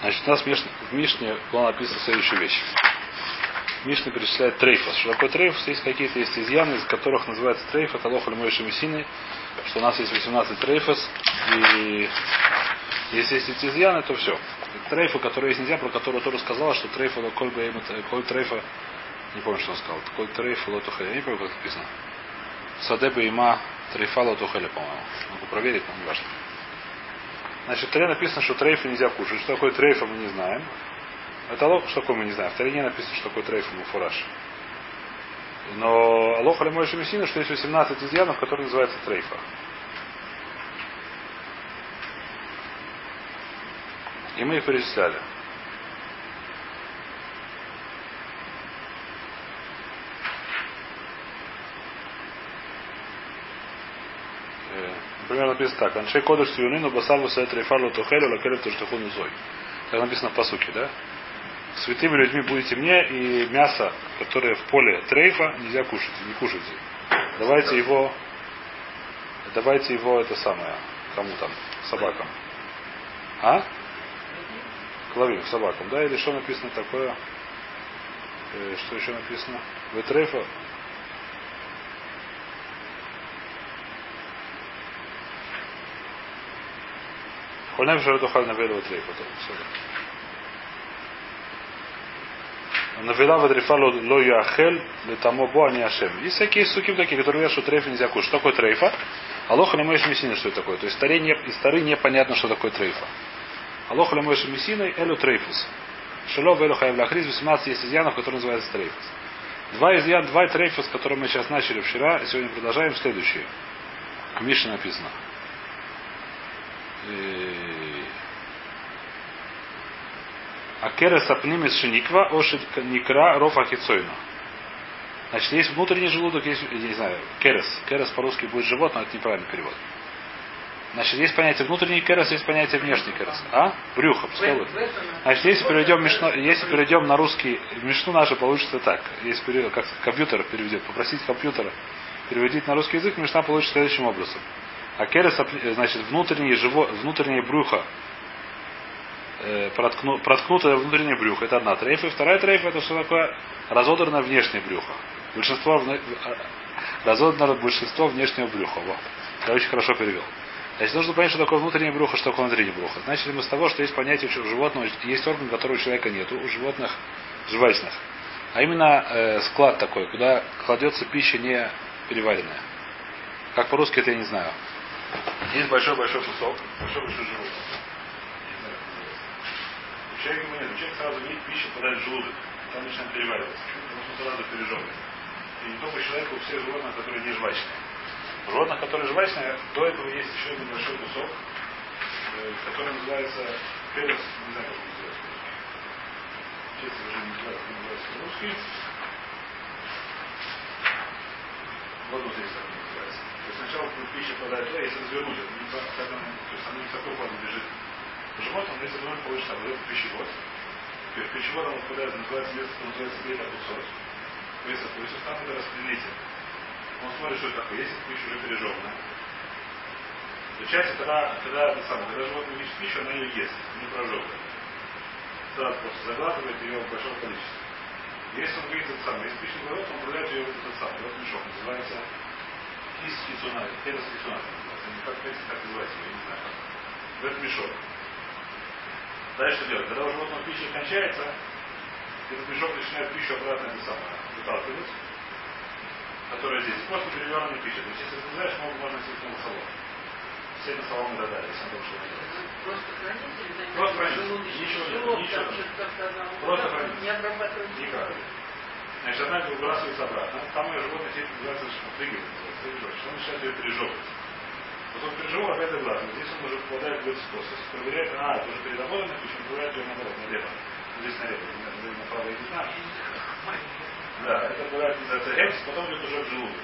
Значит, у нас в Мишне, была написана следующая вещь. Мишна перечисляет трейфос. Что такое трейфос? Есть какие-то есть изъяны, из которых называется трейф, это лоха Мойши Мессины, что у нас есть 18 трейфос, и если есть эти изъяны, то все. Трейфа, который есть нельзя, про которую тоже сказала, что трейфа, коль, коль трейфа, не помню, что он сказал, коль трейфа лотухеля, я не помню, как написано. Садеба има трейфа лотухеля, по-моему. Могу проверить, но не важно. Значит, в Таре написано, что трейфа нельзя кушать. Что такое трейфа, мы не знаем. Это лох, что такое мы не знаем. В Таре не написано, что такое трейфа муфураж. Но Алоха Лемой Шемесина, что есть 18 изъянов, которые называются трейфа. И мы их перечисляли. Например, написано так. Аншей кодыш сиюнину басаву сет рейфарлу тухелю лакелев туштахуну зой. Так написано по сути, да? Святыми людьми будете мне, и мясо, которое в поле трейфа, нельзя кушать, не кушайте. Давайте его, давайте его это самое, кому там, собакам. А? Клавим, собакам, да? Или что написано такое? Э, что еще написано? Вы трейфа, Хольнем Шарадухаль Навелу Трейфа. Навела Вадрифа Ло Яхель Летамо Бо Ани Ашем. Есть всякие суки такие, которые говорят, что трейфа нельзя кушать. Что такое трейфа? Алоха Лемойш Мессина, что это такое? То есть старе не, из стары непонятно, что такое трейфа. Алоха Лемойш Мессина Элю Трейфус. Шело Велю Хаев Лахриз 18 есть изъянов, которые называются трейфус. Два изъян, два трейфус, которые мы сейчас начали вчера, сегодня продолжаем, следующие. В Мише написано. Акерес апнимис шиниква ошит никра рофа хицойну. Значит, есть внутренний желудок, есть, я не знаю, керес. Керес по-русски будет живот, но это неправильный перевод. Значит, есть понятие внутренний керес, есть понятие внешний керес. А? Брюхо, пускай Значит, если перейдем, мишно, если перейдем на русский, мишну наша получится так. Если перейдем, как компьютер переведет, попросить компьютера переводить на русский язык, мишна получится следующим образом. А керес, значит, внутреннее, живо, внутреннее брюхо э, проткну, проткнутое внутреннее брюхо. Это одна трейфа. И вторая трейфа это что такое? Разодранное внешнее брюхо. Большинство, э, разодранное большинство внешнего брюха. Вот. Я очень хорошо перевел. Значит, нужно понять, что такое внутреннее брюхо, что такое внутреннее брюхо. Начали мы с того, что есть понятие у животного, есть орган, которого у человека нету, у животных жвачных. А именно э, склад такой, куда кладется пища не переваренная. Как по-русски это я не знаю. Есть большой-большой кусок, большой-большой живот. У человека ему нет. Человек сразу видит пищу, попадает в желудок. Там начинает перевариваться. Потому что сразу пережевывает. И не только человека, у всех животных, которые не жвачные. Животных, которые жвачные, до этого есть еще один большой кусок, э, который называется перец, не знаю, как он называется. Честно уже не знаю, как называется по-русски. Вот вот здесь так называется. То есть сначала пища попадает туда, если развернуть, это не, то есть она не в такой форме лежит животном, если мы получится вот этот пищевод, есть пищеводом попадает, называется место, называется бета кусок. Веса, то есть там это распределитель. Он смотрит, что это такое, если пища уже пережеванная. Часть, когда, когда, это самое, когда животное видит пищу, она ее ест, не прожевывает. Сразу просто заглатывает ее в большом количестве. Если он видит это самое, если пища не он управляет ее в этот самый, вот мешок, называется кис кисуна, терес кисуна, как, как называется, я не знаю. В этот мешок. Дальше что делать? Когда у животного пища кончается, этот мешок начинает пищу обратно это самое, выталкивать, которая здесь. После перевернутой пищи. То есть, если ты знаешь, могут можно сесть на солом. Все на и дали, если он больше не Просто хранитель, Просто хранитель. Ничего нет. Ничего. Просто хранитель. Не обрабатывать. Никак. Значит, одна выбрасывается обратно. Там ее животное сидит, шпатригер. Что он начинает ее пережевывать. Потом переживу, опять обратно. Здесь он уже попадает в этот способ. Проверяет, а, это уже переработано, причем проверяет ее наоборот, налево. Здесь налево, направо я не знаю. Да, это бывает называется экс, потом идет уже в желудок.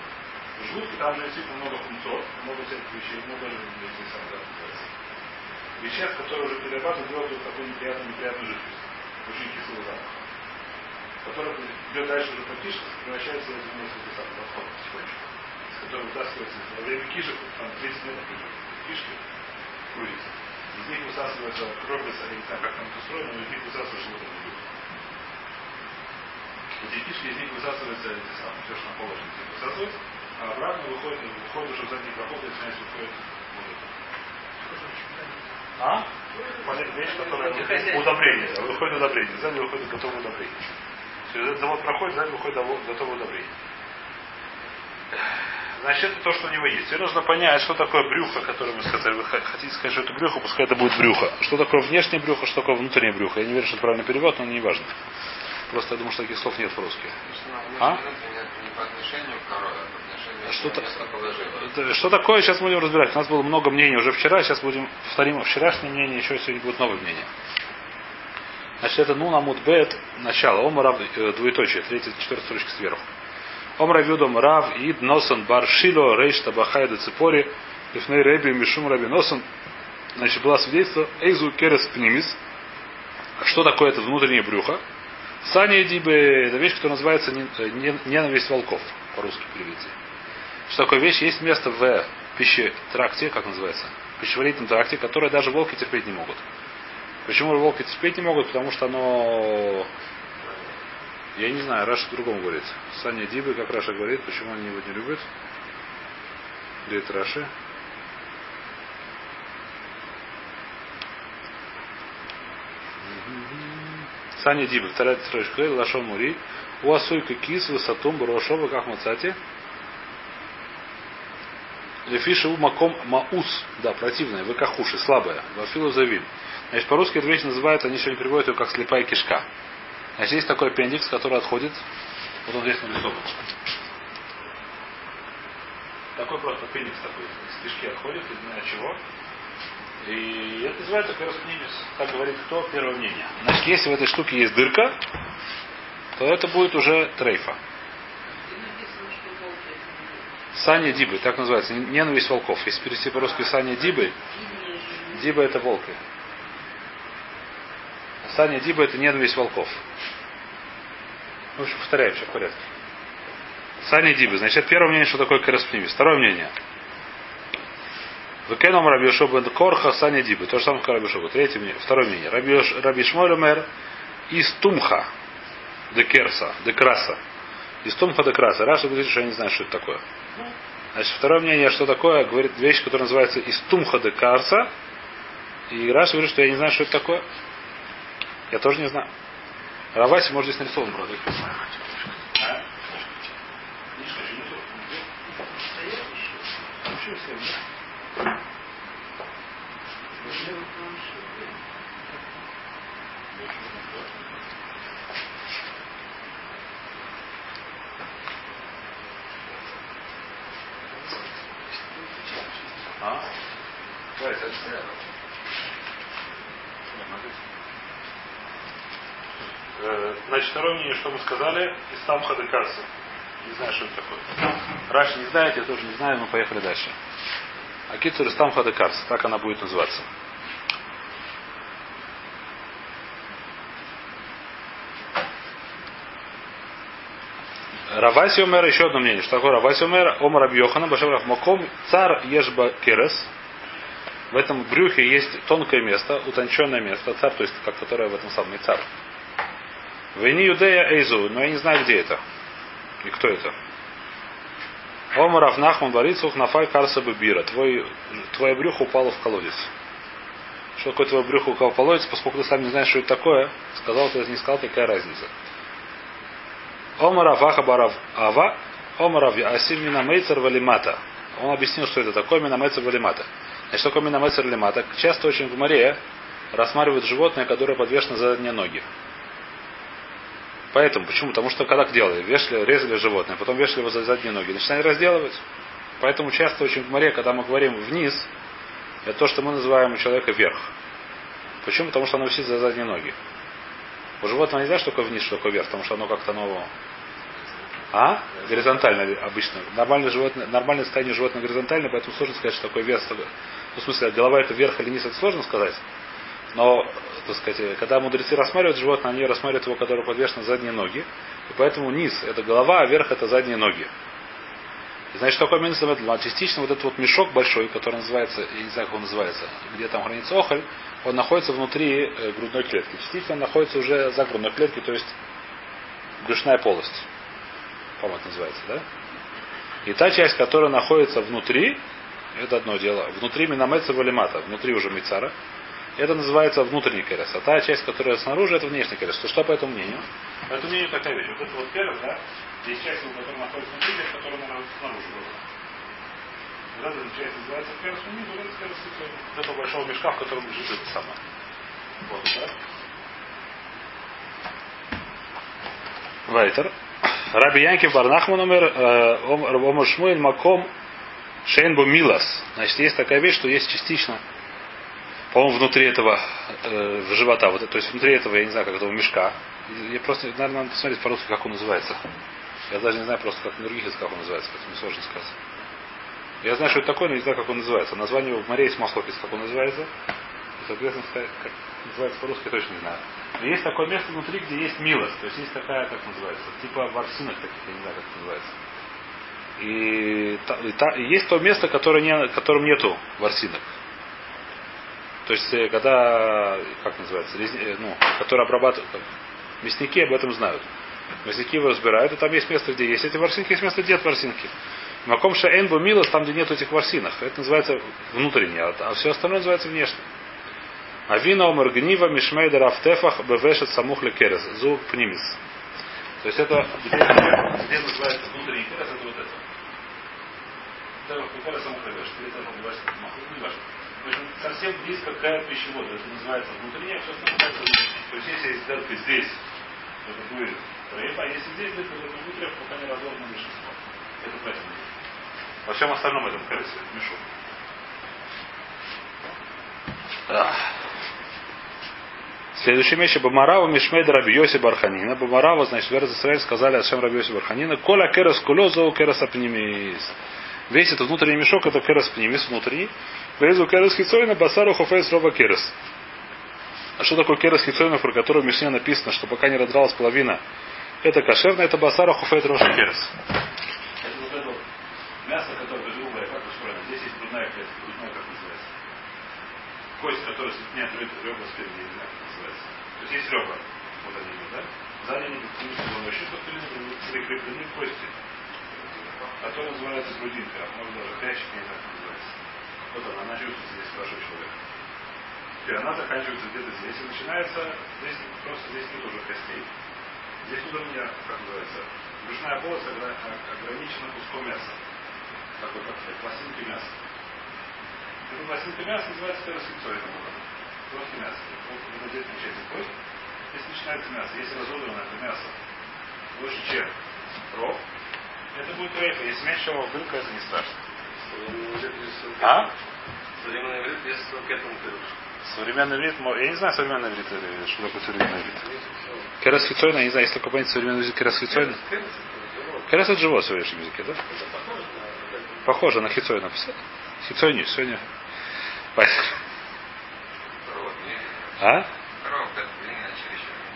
В желудке там же действительно много функций, много всяких вещей, много здесь сам да, называется. Веществ, которые уже перерабатывают, делают вот такую неприятную, неприятную жидкость. Очень кислый запах. Который идет дальше уже кишкам, превращается в несколько самых подходов потихонечку которые высасывается, во время кишек, там 30 минут кишки, крутится. Из них высасывается кровь, я не знаю, как там это устроено, но из них высасывается вот Эти кишки, из них высасывается эти самые, все, что там положено, из них высасывается, а обратно выходит, выходит уже в задний проход, и начинается выходит вот это. А? Полет вещь, которая удобрение. Выходит удобрение. Сзади выходит готовое удобрение. Через этот завод проходит, сзади выходит готовое удобрение. Значит, это то, что у него есть. Теперь нужно понять, что такое брюхо, которое мы сказали. Вы хотите сказать, что это брюхо, пускай это будет брюхо. Что такое внешнее брюхо, что такое внутреннее брюхо. Я не верю, что это правильный перевод, но не важно. Просто я думаю, что таких слов нет в-русски. А? Что, что такое, сейчас будем разбирать. У нас было много мнений уже вчера, сейчас будем повторим вчерашнее мнение, еще сегодня будет новое мнение. Значит, это ну намут бет, начало. Омара, э, двоеточие, третья, четвертая строчка сверху. Омра Юдом Рав Ид Носан Бар Шило Рейш Табахайда Ципори Лифней Реби Мишум Раби Носан. Значит, было свидетельство Эйзу Керес Пнимис. Что такое это внутреннее брюхо? Сани Дибе это вещь, которая называется ненависть волков, по-русски перевести. Что такое вещь? Есть место в пищетракте, как называется? Пищеварительном тракте, которое даже волки терпеть не могут. Почему волки терпеть не могут? Потому что оно я не знаю, Раша по-другому говорит. Саня Дибы, как Раша говорит, почему они его не любят. Это Раши? Саня Дибы, вторая строчка, Лашон Мури. У Асуйка Кис, Высотум, Барошова, как Мацати. Лефиша у маком маус, да, противная, выкахуши, слабая, вафилу завин. Значит, по-русски эту вещь называют, они сегодня приводят ее как слепая кишка. Значит, есть такой аппендикс, который отходит. Вот он здесь нарисован. Такой просто аппендикс такой из кишки отходит, не знаю чего. И это называется пероспнимис. Так говорит кто? Первое мнение. Значит, если в этой штуке есть дырка, то это будет уже трейфа. Саня Дибы, так называется, ненависть волков. Если перевести по-русски Саня Дибы, Диба это волки. Саня Диба это ненависть волков. В общем, повторяю, все в порядке. Саня Диба. Значит, первое мнение, что такое Кераспнимис. Второе мнение. Векеном Раби Йошуа бен Корха Саня Дибы. То же самое, как Раби Йошуа. Третье мнение. Второе мнение. Раби, Раби Шмоль мэр из Тумха де Керса, де Краса. Из Тумха де Краса. Раша говорит, что я не знаю, что это такое. Значит, второе мнение, что такое, говорит вещь, которая называется из Тумха де Карса. И Раша говорит, что я не знаю, что это такое. Я тоже не знаю. Раваси может здесь нарисован, правда. А? А? Значит, второе мнение, что мы сказали, из сам Хадекаса. Не знаю, что это такое. Раш не знает, я тоже не знаю, мы поехали дальше. Акицур Истам Хадекарс, так она будет называться. Раваси Омер, еще одно мнение. Что такое Раваси Омер? Омар Абьохана, Башем Маком, цар Ешба Керес. В этом брюхе есть тонкое место, утонченное место, царь, то есть как которое в этом самом царь. Вени Юдея Эйзу, но я не знаю, где это. И кто это. Омаров Нахман Барицух Нафай Карса Бира. Твой, твое брюхо упало в колодец. Что такое твое брюхо упало в колодец, поскольку ты сам не знаешь, что это такое, сказал ты не сказал, какая разница. Омаров Ахабарав Ава, Омарав Асим Минамейцер Валимата. Он объяснил, что это такое Минамейцер Валимата. Значит, что такое Минамейцер Валимата? Часто очень в море рассматривают животное, которое подвешено за задние ноги. Поэтому, почему? Потому что когда делали, вешали, резали животное, потом вешали его за задние ноги, начинали разделывать. Поэтому часто очень в море, когда мы говорим вниз, это то, что мы называем у человека вверх. Почему? Потому что оно висит за задние ноги. У животного нельзя, что такое вниз, что такое вверх, потому что оно как-то оно... А? Горизонтально обычно. Нормальное, животное, нормальное состояние животного горизонтально, поэтому сложно сказать, что такое вверх. Ну, в смысле, голова это вверх или вниз, это сложно сказать. Но, так сказать, когда мудрецы рассматривают животное, они рассматривают его, которое подвешено задние ноги. И поэтому низ это голова, а верх это задние ноги. И значит, такой минус а частично вот этот вот мешок большой, который называется, я не знаю, как он называется, где там хранится охоль, он находится внутри э, грудной клетки. Частично он находится уже за грудной клеткой, то есть брюшная полость. По-моему, это называется, да? И та часть, которая находится внутри, это одно дело. Внутри Минамеца Валимата, внутри уже Мицара. Это называется внутренний керес. А та часть, которая снаружи, это внешний керес. То что по этому мнению? По этому мнению такая вещь. Вот это вот керес, да, есть часть, которая находится внутри, которая находится снаружи. Вот эта часть называется керес внизу, вот это керес Вот этого большого мешка, в котором лежит это самое. Вот, да? Вайтер. Раби Янкив Барнахман умер, Омар Шмуэль Маком Шейнбу Милас. Значит, есть такая вещь, что есть частично, по-моему, внутри этого э, живота, вот, то есть внутри этого, я не знаю, как этого мешка. Я просто, наверное, надо посмотреть по-русски, как он называется. Я даже не знаю просто, как на других языках он называется, поэтому сложно сказать. Я знаю, что это такое, но не знаю, как он называется. Название в море есть Махлокис, как он называется. И, соответственно, как называется по-русски, я точно не знаю. Но есть такое место внутри, где есть милость. То есть есть такая, как называется, типа ворсинок таких, я не знаю, как это называется. И, и, и есть то место, которое не, которым нету ворсинок. То есть, э, когда, как называется, резни, э, ну, которые обрабатывают, мясники об этом знают. Мясники его разбирают, и там есть место, где есть эти ворсинки, есть место, где нет ворсинки. Маком шаэнбу милос, там, где нет этих ворсинок. Это называется внутреннее, а все остальное называется внешнее. Авина омар гнива мишмейда рафтефах бевешет самух лекерес. Зуб пнимис. То есть это где, где называется внутренний керес, это вот это. Это керес самух левешет. Или это называется не важно. То есть совсем близко к пищеводу. Это называется внутреннее, а все остальное. То есть если есть дырка здесь, то это будет рыба, а если здесь дырка, то это внутреннее, пока не разорвано большинство. Это поэтому. Во всем остальном этом кересе мешок. Следующая вещь. Бамарава Мишмейд Раби Йоси Барханина. Бамарава, значит, в Израиль сказали Ашем Раби Йоси Барханина. Коля керас кулезу керас апнимис. Весь этот внутренний мешок это керас пнимис внутренний. Везу керас хицойна басару хофейс роба керас. А что такое керас хицойна, про которую в Мишне написано, что пока не раздралась половина, это кошерно, это клетка, грудная, как называется. Кость, которая соединяет ребра спереди, не знаю, как называется. То есть есть ребра. Вот они да? Сзади они еще прикреплены кости, которые называются грудинкой, а может даже знаю, как называется. Вот она, она чувствуется здесь хорошо человек. И она заканчивается где-то здесь и начинается, здесь просто здесь нет уже костей. Здесь уровня, как называется, брюшная полость ограничена куском мяса. Такой, как сказать, пластинки мяса. Эта пластинка мяса называется перосекцоидом. Просто мясо. Вот, вот здесь начинается кость. Здесь начинается мясо. Если разодрано это мясо больше, чем рог, это будет рейфа. Если меньше его вылка, это не страшно. А? Современный к этому пируш. Современный вид, я не знаю современный вид, что такое современный вид. Керас хицойна, я не знаю, есть только понятие современный язык керас хицойна. Керас это живот в современном языке, да? Похоже на хицой написано. Хицойни, сегодня. А?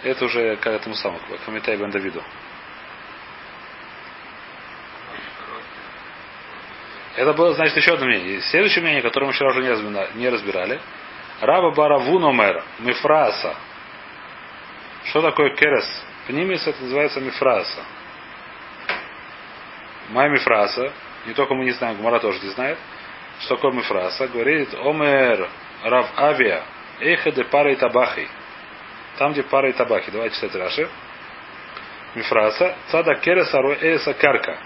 Это уже к этому самому, к Хамитай Бен Давиду. Это было, значит, еще одно мнение. Следующее мнение, которое мы вчера уже не разбирали. Раба Баравуномер Мифраса. Что такое керес? Пнимис это называется мифраса. Моя мифраса, не только мы не знаем, Гумара тоже не знает, что такое мифраса, говорит Омер Рав Авиа, Эха де пара и табахи. Там, где пара и табахи. Давайте читать Раши. Мифраса. Цада кереса эса карка.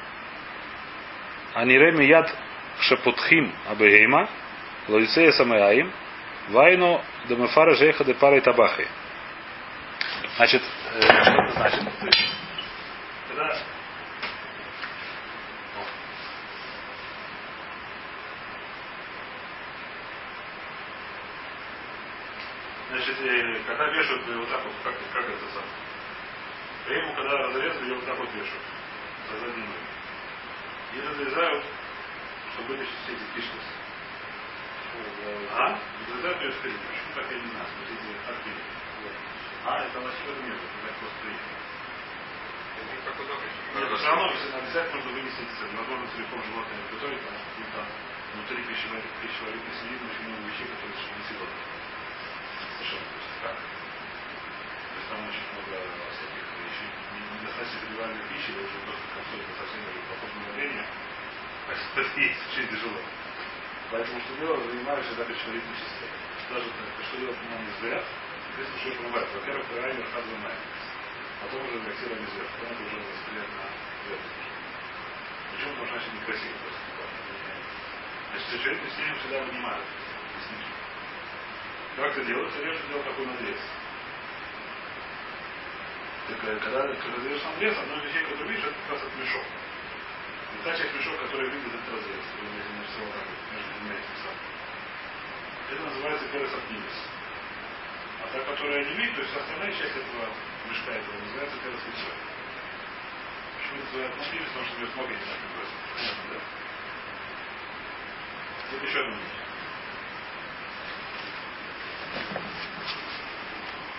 Анире мияд шепутхим абегейма. Лоицея самаяим. Вайну демефара жеха де пара и табахи. Значит, э, что это значит? Когда Значит, э, когда вешают вот так вот, как, как это самое. Ему, когда разрезали, ее вот так вот вешают. За задние ноги. И разрезают, чтобы все эти кишкосы. А? Разрезают ее впереди. Почему так, я не знаю. Смотрите, как А, это в этом нет. Это просто приехало. Нет, все равно, обязательно нужно вынести. Возможно, целиком животное не готовить, потому что там внутри пищеварительной свинины очень много вещей, которые совершенно несъедобны совершенно. То есть там очень много касается индивидуальной пищи, это уже просто концовка совсем уже похожа на время, есть в жизни живой. Поэтому что делать, занимаюсь задачей человеческой. Даже что делать на мой взгляд, здесь уже понимают. Во-первых, райвер хазамай. Потом уже реактивно не зверь. Потом это уже взгляд на зверь. Причем это значит некрасиво просто. Значит, человек с ним всегда внимает. Как это делается? Я же делал такой надрез. Так, э, когда, когда делаешь надрез, одно из вещей, которое видишь, это как раз этот мешок. И та часть мешок, которая видит этот разрез, я нарисовал так между двумя этими самыми. Это называется перес апнимис. А та, которая не видит, то есть остальная часть этого мешка этого называется перес лицой. Почему это называют апнимис? Потому что него много не так да? Теперь еще одно мнение.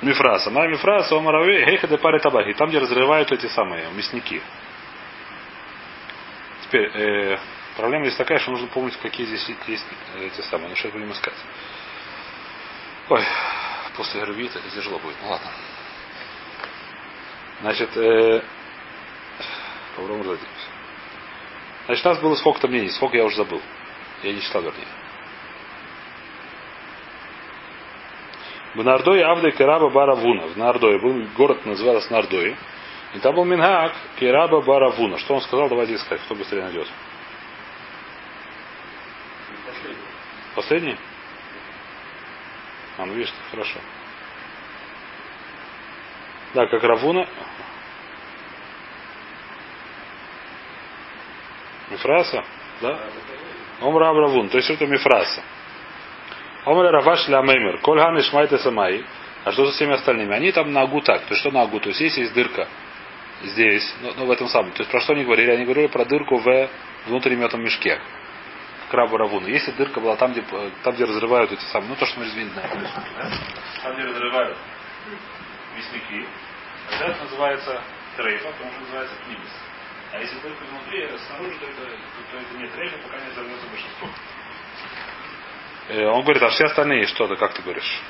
Мифраса. Ма мифраса, омараве, гейха де паре табахи. Там, где разрывают эти самые мясники. Теперь, э, проблема здесь такая, что нужно помнить, какие здесь есть эти самые. Ну, что будем искать. Ой, после Гервита это тяжело будет. Ну ладно. Значит, э, Значит, у нас было сколько-то мнений. Сколько я уже забыл. Я не читал, вернее. В Нардое Авда Кераба Баравуна. В Нардое был город, назывался Нардое. И там был Минхак Кераба Баравуна. Что он сказал, давайте искать, кто быстрее найдет. Последний? А, ну видишь, хорошо. Да, как Равуна. Мифраса? Да? Омра Равун. То есть это Мифраса. Омра Раваш Ля Меймер. Коль Хан Ишмайта Самай. А что со всеми остальными? Они там на агу так. То есть что на агу? То есть есть, есть дырка здесь, ну, ну, в этом самом. То есть про что они говорили? Они говорили про дырку в внутреннем этом мешке. Крабу Равуна. Если дырка была там, где, там, где разрывают эти самые, ну то, что мы извините, да? там, где разрывают мясники, это называется трейфа, потому что называется пнимис. А если дырка внутри, снаружи, то это, то, то это не трейфа, пока не взорвется большинство. Э, он говорит, а все остальные что-то, как ты говоришь?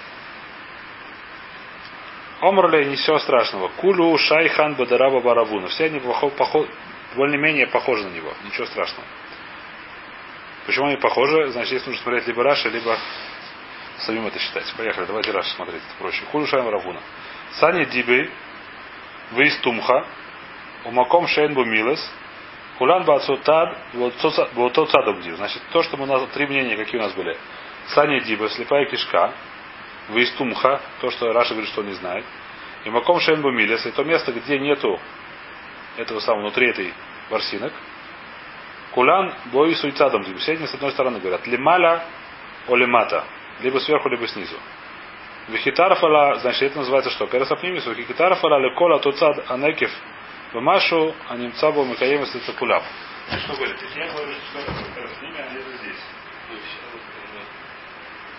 Омрле ничего страшного. Кулю Шайхан Бадараба Баравуна. Все они более-менее похожи на него. Ничего страшного. Почему они похожи? Значит, здесь нужно смотреть либо Раша, либо самим это считать. Поехали, давайте Раша смотреть. Это проще. Кулю Шайхан Баравуна. Сани Диби, Вейстумха, Умаком Шейн Бумилес, Кулан Бацутад, вот тот садом Значит, то, что мы у нас, три мнения, какие у нас были. Сани Диба, слепая кишка, Вейстумха, то, что Раша говорит, что он не знает. И Маком Шенбу Милес, и то место, где нету этого самого, внутри этой ворсинок. Кулан бой суицадом. Все они с одной стороны говорят. Лималя олимата. Либо сверху, либо снизу. Вихитарфала, значит, это называется что? Пересапнимис, вихитарфала лекола туцад анекев Бамашу анимцабу микаем куляб. Что говорит? Я говорю, что с ними, они здесь.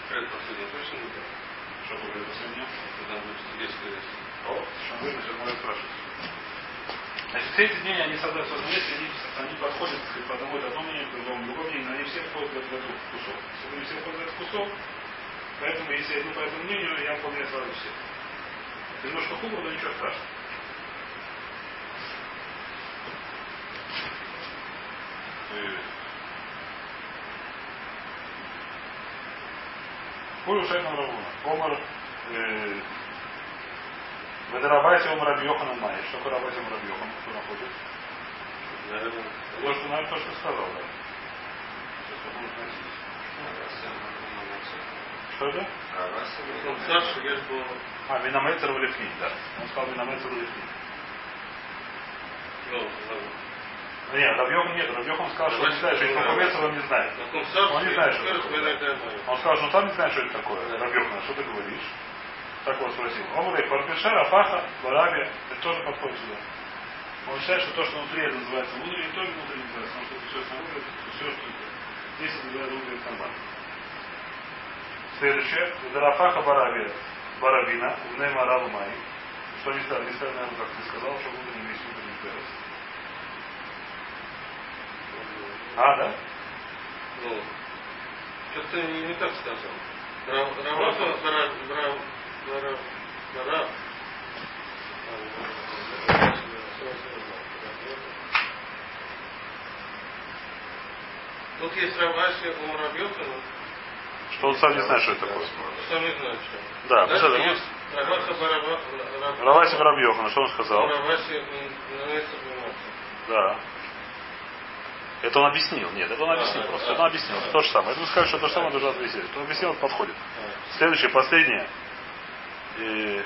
Как последний точно не так? Что говорит последнее? Что вы, сейчас можно спрашивать. Значит, все эти мнения, они создают одном месте, они, они подходят к одному, это одно мнение, к другому, другое мнение, но они все входят в этот кусок. Если они все входят в этот кусок, поэтому, если я иду по этому мнению, я выполняю сразу все. Это немножко хуже, но ничего страшного. Кулю Шейном Равуна. Омар Ведарабайте Омар Рабьохана Май. Что такое Рабайте Омар Рабьохан? Кто находит? Наверное, что, наверное, то, что сказал, да. Что это? он старше, я был... А, Минамецер в Лифнин, да. Он сказал Минамецер в Лифнин. Ну, Нет, Рабьехан нет. Рабьехан сказал, что он не знает, что это Минамецер, он не знает. Он не знает, что скажет, такое. Он сказал, что он сам не знает, что это такое. Рабьехан, что ты говоришь? Так вот спросил. Омрей, Парпиша, Рафаха, Бараби, это тоже подходит сюда. Он считает, что то, что внутри, это называется внутренний, тоже внутренний называется, потому что это все снаружи, это все, что здесь это называется внутренний карман. Следующее. Зарафаха Бараби, Барабина, Унема Рабу Май. Что они сказали? Они сказали, наверное, как ты сказал, что внутренний есть внутренний перес. А, да? Ну, как-то не, не так сказал. Ра- Раваха, Если есть Раваши у Муравьёхана, Что он сам не знает, что это такое. сам не знает, что. Да, Дальше посмотри, есть. Раваси Воробьевна, что он сказал? Раваши Да. Это он объяснил. Нет, это он объяснил просто. Это он объяснил. То же самое. Это вы скажете, что то же самое должен ответить. Он объяснил, подходит. Следующее, последнее. Э,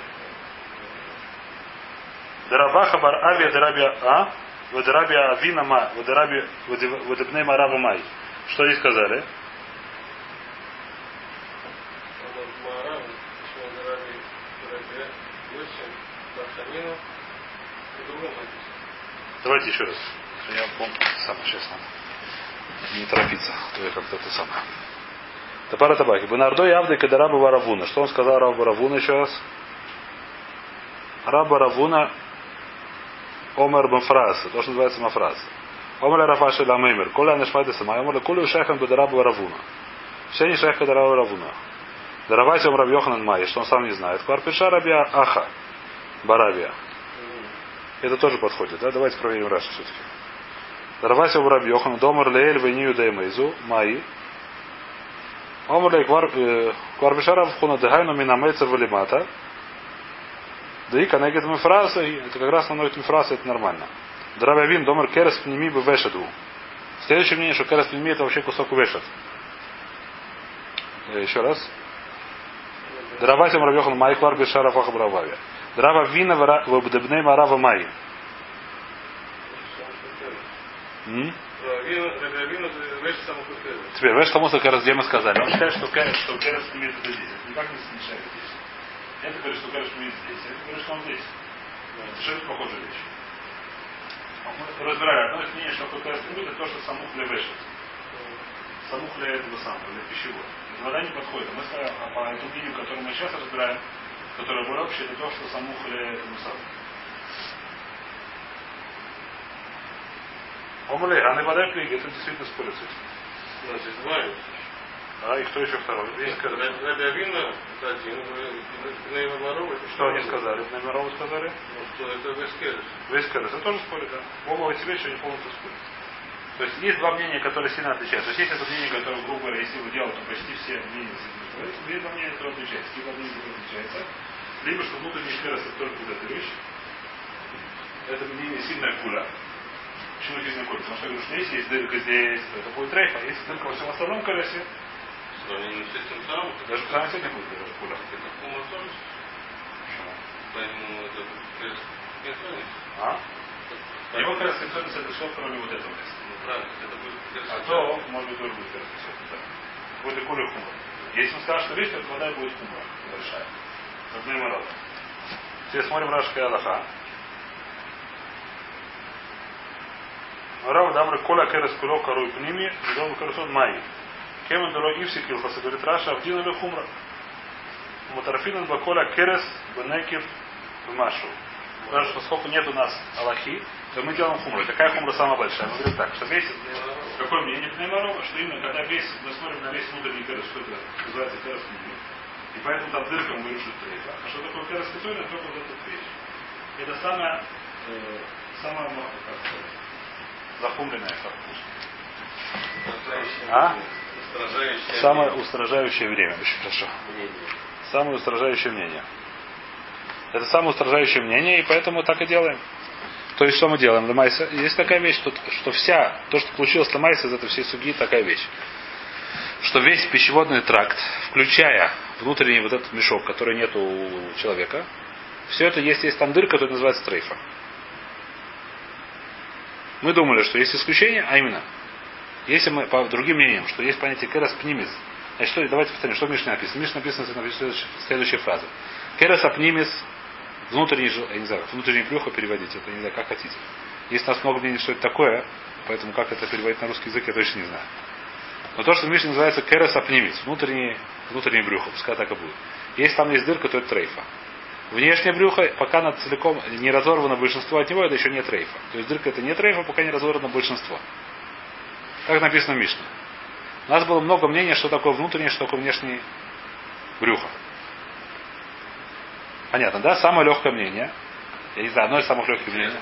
Дарабаха бар авия дарабия а, вадарабия авина ма, вадараби вадебней марава май. Что они сказали? Давайте еще раз. Я помню. Самое сейчас. Не торопиться. То я как-то это самое. Тапара табаки. Бенардо явды кадараба варавуна. Что он сказал Раба Равуна еще раз? Раба Равуна Омар Мафрас. То, что называется Мафрас. Омар Рафаши Ламеймер. Коля Нешмайда Сама. Омар Кулю Шехам Бедараба Варавуна. Не Шех Кадараба Варавуна. Даравайте Ом Раби Йоханан Май, что он сам не знает. Кварпиша Рабия Аха. Барабия. Это тоже подходит, да? Давайте проверим Раша все-таки. Даравайте Ом Раби Йоханан. Домар Леэль Вению Деймейзу. Маи. Омар Лей Кварпиша Равхуна Дехайну Минамейца Валимата. Да и канегет мифраса, это как раз наносит мифраса, это нормально. Дравявин, домар керес пними бы вешаду. Следующее мнение, что керес пними это вообще кусок вешат. Э, Еще раз. Драватим Равьохан Майклар Бешара Фахабрававе. Драва вина в Марава Май. Вещь самокупила. Теперь, веш тому, как раз где мы сказали. Он считает, что керес, что керес имеет это здесь. Это никак не смешает здесь. Это говорит, что керес имеет здесь. Это говорит, что он здесь. Совершенно похожая вещь. Мы разбирали. Одно из мнений, что такое керес имеет, это то, что самухля вешает. Самухля этого самого, для пищевой. Это вода не подходит. А мы а по этому мнению, которое мы сейчас разбираем, которое более общее, это то, что самухля этому самому. Омле, а не вода книги, это действительно спорит с этим. Значит, знаю. А и кто еще второй? Есть керес. Равину, это один, Гнева Ворова, это Что они сказали? Номерова сказали? Ну, что это Вескерес. Весь керес. Это тоже спорит, да. Оба эти вещи, они полностью спорят. То есть есть два мнения, которые сильно отличаются. То есть есть это мнение, которое, грубо говоря, если его делать, то почти все мнения соответствуют. Есть два мнения, которые отличаются. Либо мнение, которое отличается. Либо, что внутренний керес это только вот эта вещь. Это мнение сильная куля. Почему сильная куля? Потому что я говорю, что если есть дырка здесь, то это будет трейф, а если дырка во всем остальном колесе, самым, даже самом сегодня будет даже тоже. Почему? Поэтому это. А? Его как раз концепция это все, кроме вот этого места. Ну, правильно, это будет. А то, может быть, тоже будет все. Да. Будет и куля хумра. Если мы скажем, что вещь, то вода будет хумра. Большая. Мороз. Теперь смотрим Рашка и Аллаха. Рав Дамры Коля Керес Куло Кару и Пними, Дом Карсон Май. Кемен Дро Ивси Килхаса, говорит Раша, Авдина Ле Хумра. Мутарфинан Баколя Керес Бенекив Машу. Что поскольку нет у нас Аллахи, то мы делаем хумру. Какая хумра самая большая? Мы говорим так, что весь, какое мнение Пнеймарова, что именно когда весь, мы смотрим на весь внутренний керес, что это называется керес. И поэтому там дырка мы говорим, что это трейфа. А что такое керес Китуина, только вот эта вещь. Это самая, э, самая, ну, как сказать, захумленная, вкусно. А? Устражающее Самое устражающее время. Очень хорошо. мнение. Самое устражающее мнение. Это самое устражающее мнение, и поэтому так и делаем. То есть, что мы делаем? Ламайса. Есть такая вещь, что, что вся, то, что получилось Ламайса из этой всей суги, такая вещь. Что весь пищеводный тракт, включая внутренний вот этот мешок, который нет у человека, все это есть, есть там дырка, которая называется трейфа. Мы думали, что есть исключение, а именно, если мы по другим мнениям, что есть понятие керас пнимис, значит, что, давайте повторим, что в Мишне написано. Мишне написано следующая, следующая фраза. Керас апнимис, внутренний, я не знаю, внутренний брюхо переводить, это не знаю, как хотите. Есть у нас много мнений, что это такое, поэтому как это переводить на русский язык, я точно не знаю. Но то, что в Мишне называется керас апнимис, внутренний, внутреннее брюхо, пускай так и будет. Если там есть дырка, то это трейфа. Внешнее брюхо, пока она целиком не разорвано большинство от него, это еще не трейфа. То есть дырка это не трейфа, пока не разорвано большинство. Как написано в Мишне. У нас было много мнений, что такое внутреннее, что такое внешнее брюхо. Понятно, да? Самое легкое мнение. Я не знаю, одно из самых легких мнений.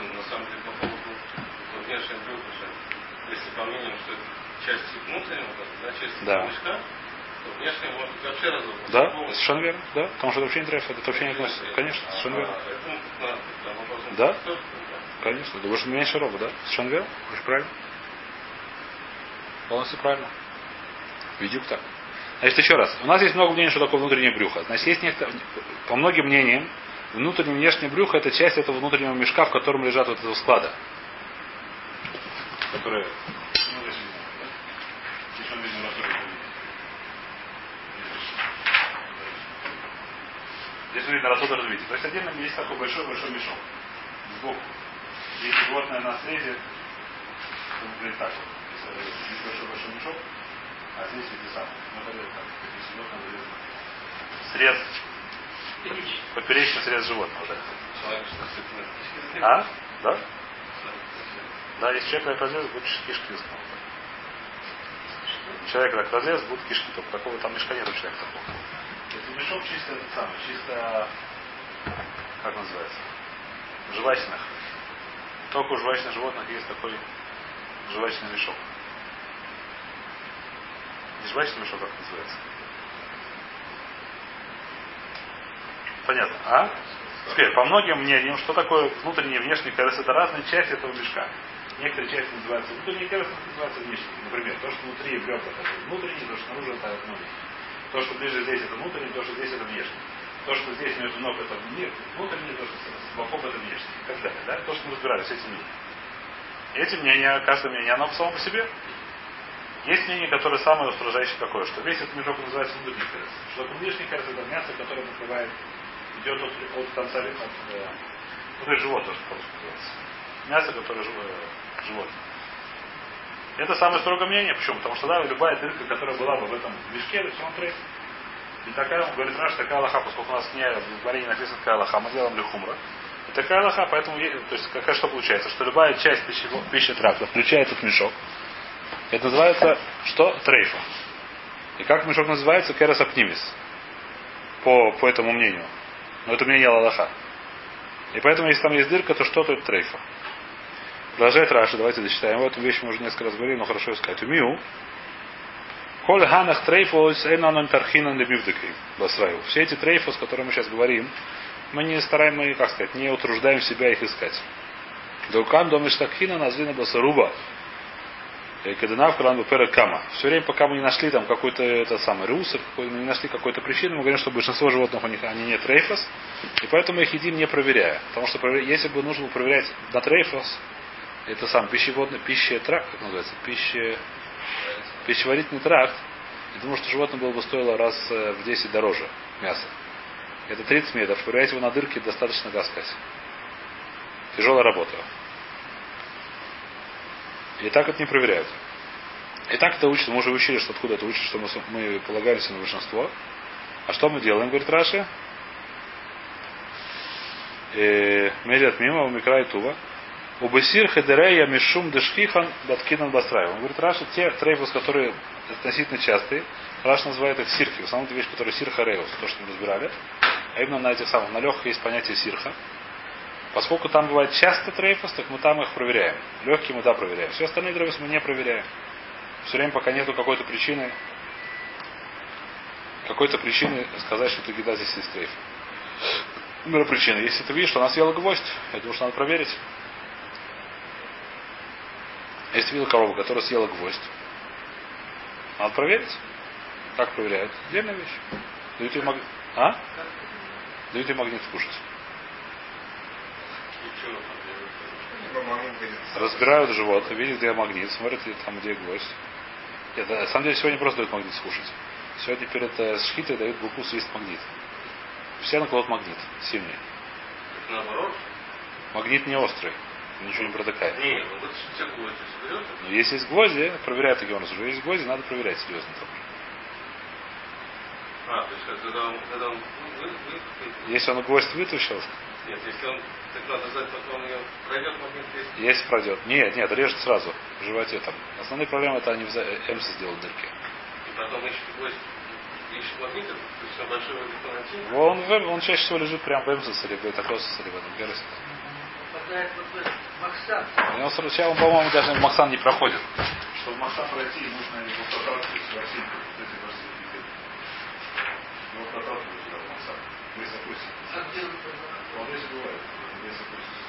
Если по мнению, что часть внутреннего, да, часть Да. мешка, вообще. Да, совершенно верно. Да, потому что это вообще не треф, это вообще не относится. Конечно, совершенно верно. А, Да. Конечно, думаешь, меньше робот, да? Совершенно верно. Очень правильно. Полностью правильно. Видюк так. Значит, еще раз. У нас есть много мнений, что такое внутреннее брюхо. Значит, есть некоторые, по многим мнениям, внутреннее и внешнее брюхо это часть этого внутреннего мешка, в котором лежат вот этого склада. Которые... Ну, здесь видно, да? Здесь он видно, рассудок видно. Здесь видно рассудок развития. То есть отдельно есть такой большой-большой мешок. Сбоку. Если животное на срезе, то выглядит так вот. Если Здесь большой-большой мешок, а здесь эти самые. Ну, это так. Если животное вырезано. Срез. Поперечный срез животного, да. А? Да? Да, если человек так разрез, будет кишки. Человек так разрез, будут кишки. Только такого там мешка нет у человека такого. Это мешок чисто этот самый, чисто как называется? Жвачных. Только у жвачных животных есть такой жвачный мешок. Не жвачный мешок, как называется? Понятно. А? Теперь, по многим мнениям, что такое внутренний и внешний керес, это разные части этого мешка. Некоторые части называются внутренний керес, называются внешний. Например, то, что внутри бревна, это внутренний, то, что снаружи, это внутренний. То, что ближе здесь, это внутренний, то, что здесь, это внешний. То, что здесь между ног, это вне- внутренний, то, что с боков, это внешний. И так далее. Да? То, что мы разбирались, эти мнения. Эти мнения, каждое мнение, оно само по себе. Есть мнение, которое самое устражающее такое, что весь этот мешок называется внутренний керес. Что внешний керес, это мясо, которое покрывает, идет от, от конца, от, э, ну, то есть живот, то, что по-русски называется. Мясо, которое жив- э, животное. Это самое строгое мнение. Почему? Потому что да, любая дырка, которая была бы в этом мешке, это все он трейф. И такая, он говорит, Раш, такая лоха, поскольку у нас не в Барине написано такая лоха, мы делаем лихумра. И такая лоха, поэтому, то есть, какая что получается? Что любая часть пищевого, пищи тракта, включая этот мешок, это называется, что? Трейфа. И как мешок называется? Керас Апнимис. По, по этому мнению. Но это мнение Аллаха. И поэтому, если там есть дырка, то что, то это трейфа. Продолжает Раши, давайте дочитаем. Вот вещь мы уже несколько раз говорили, но хорошо искать. Умию. Коль ханах трейфос эйнанон тархинан лебивдекой. Басраю. Все эти трейфос, о которых мы сейчас говорим, мы не стараемся, мы, как сказать, не утруждаем себя их искать. Дукан домиштакхина назлина басаруба. Каденав Калан Перед Кама. Все время, пока мы не нашли там какой-то это самый какой, не нашли какой-то причины, мы говорим, что большинство животных у них они не трейфос, и поэтому их едим не проверяя. Потому что если бы нужно было проверять на трейфос, это сам пищеводный, пища тракт, как называется, пища, пищеварительный тракт, я думаю, что животное было бы стоило раз э, в 10 дороже мяса. Это 30 метров. Проверять его на дырке достаточно таскать. Тяжелая работа. И так это не проверяют. И так это учат. Мы уже учили, что откуда это учат, что мы, мы полагаемся на большинство. А что мы делаем, говорит Раши? Э, Мерят мимо, умикра и тува. Убысир хедерея мишум дешхихан баткинан басраев. Он говорит, Раши, те трейфус, которые относительно частые, Раши называет их сирхи. В основном это вещь, которая сирха реус, то, что мы разбирали. А именно на этих самых, на легких есть понятие сирха. Поскольку там бывает часто трейфус, так мы там их проверяем. Легкие мы да проверяем. Все остальные трейфусы мы не проверяем. Все время, пока нету какой-то причины, какой-то причины сказать, что ты еда здесь есть трейф. Например, причина. Если ты видишь, что она съела гвоздь, я думаю, что надо проверить. Если ты видел корову, которая съела гвоздь, надо проверить. Как проверяют? Отдельная вещь. Дают ей магнит. А? Дают ей магнит скушать. Разбирают живот, видят, где магнит, смотрят, где там, где гвоздь. Нет, на самом деле сегодня просто дают магнит скушать. Сегодня перед э, шхитой дают буку съесть магнит. Все накладут магнит, сильный. Наоборот. Магнит не острый, ничего не протыкает. Не, ну вот. Но если есть гвозди, проверяют образом. Если есть гвозди, надо проверять серьезно тоже. А, то есть когда он, когда он вы, вы, вы- Если он гвоздь вытащил, нет, если он, так надо знать, потом ее пройдет есть. если пройдет. Нет, нет, режет сразу в животе там. Основные проблемы это они в за- эмсы сделают дырки. И потом ищет гвоздь, есть. Он, эм- он чаще всего лежит прямо в эмсис или в бетакосис или в этом гересе. Попадает вот этот Максан. Он, по-моему, даже в Максан не проходит. Чтобы в Максан пройти, нужно его проталкивать в Россию. Вот эти версии. Его проталкивают в Максан. Здесь опустим. А где он? Он здесь бывает. Здесь опустим.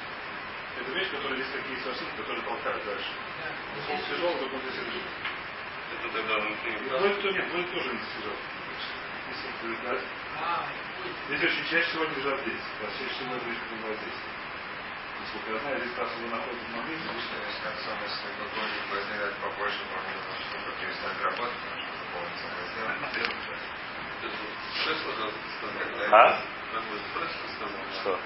Это вещь, которая есть такие сосуды, которые толкают дальше. Он тяжелый, только он здесь лежит. Это тогда внутри. Будет кто нет, будет тоже не тяжелый. Если будет, да? А, Здесь очень чаще всего лежат здесь. А чаще всего бывает здесь. Насколько я знаю, здесь раз вы находитесь в Обычно есть концом, если какой-нибудь возникает побольше, то нужно штука перестать работать, потому что. А? Что?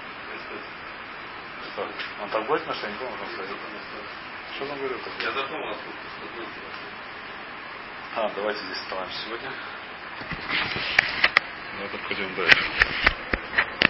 Что? Он так будет, что я не помню, что он сказал. Что он говорил такое? Я запомнил. А, давайте здесь остановимся сегодня. Ну, это пойдем дальше.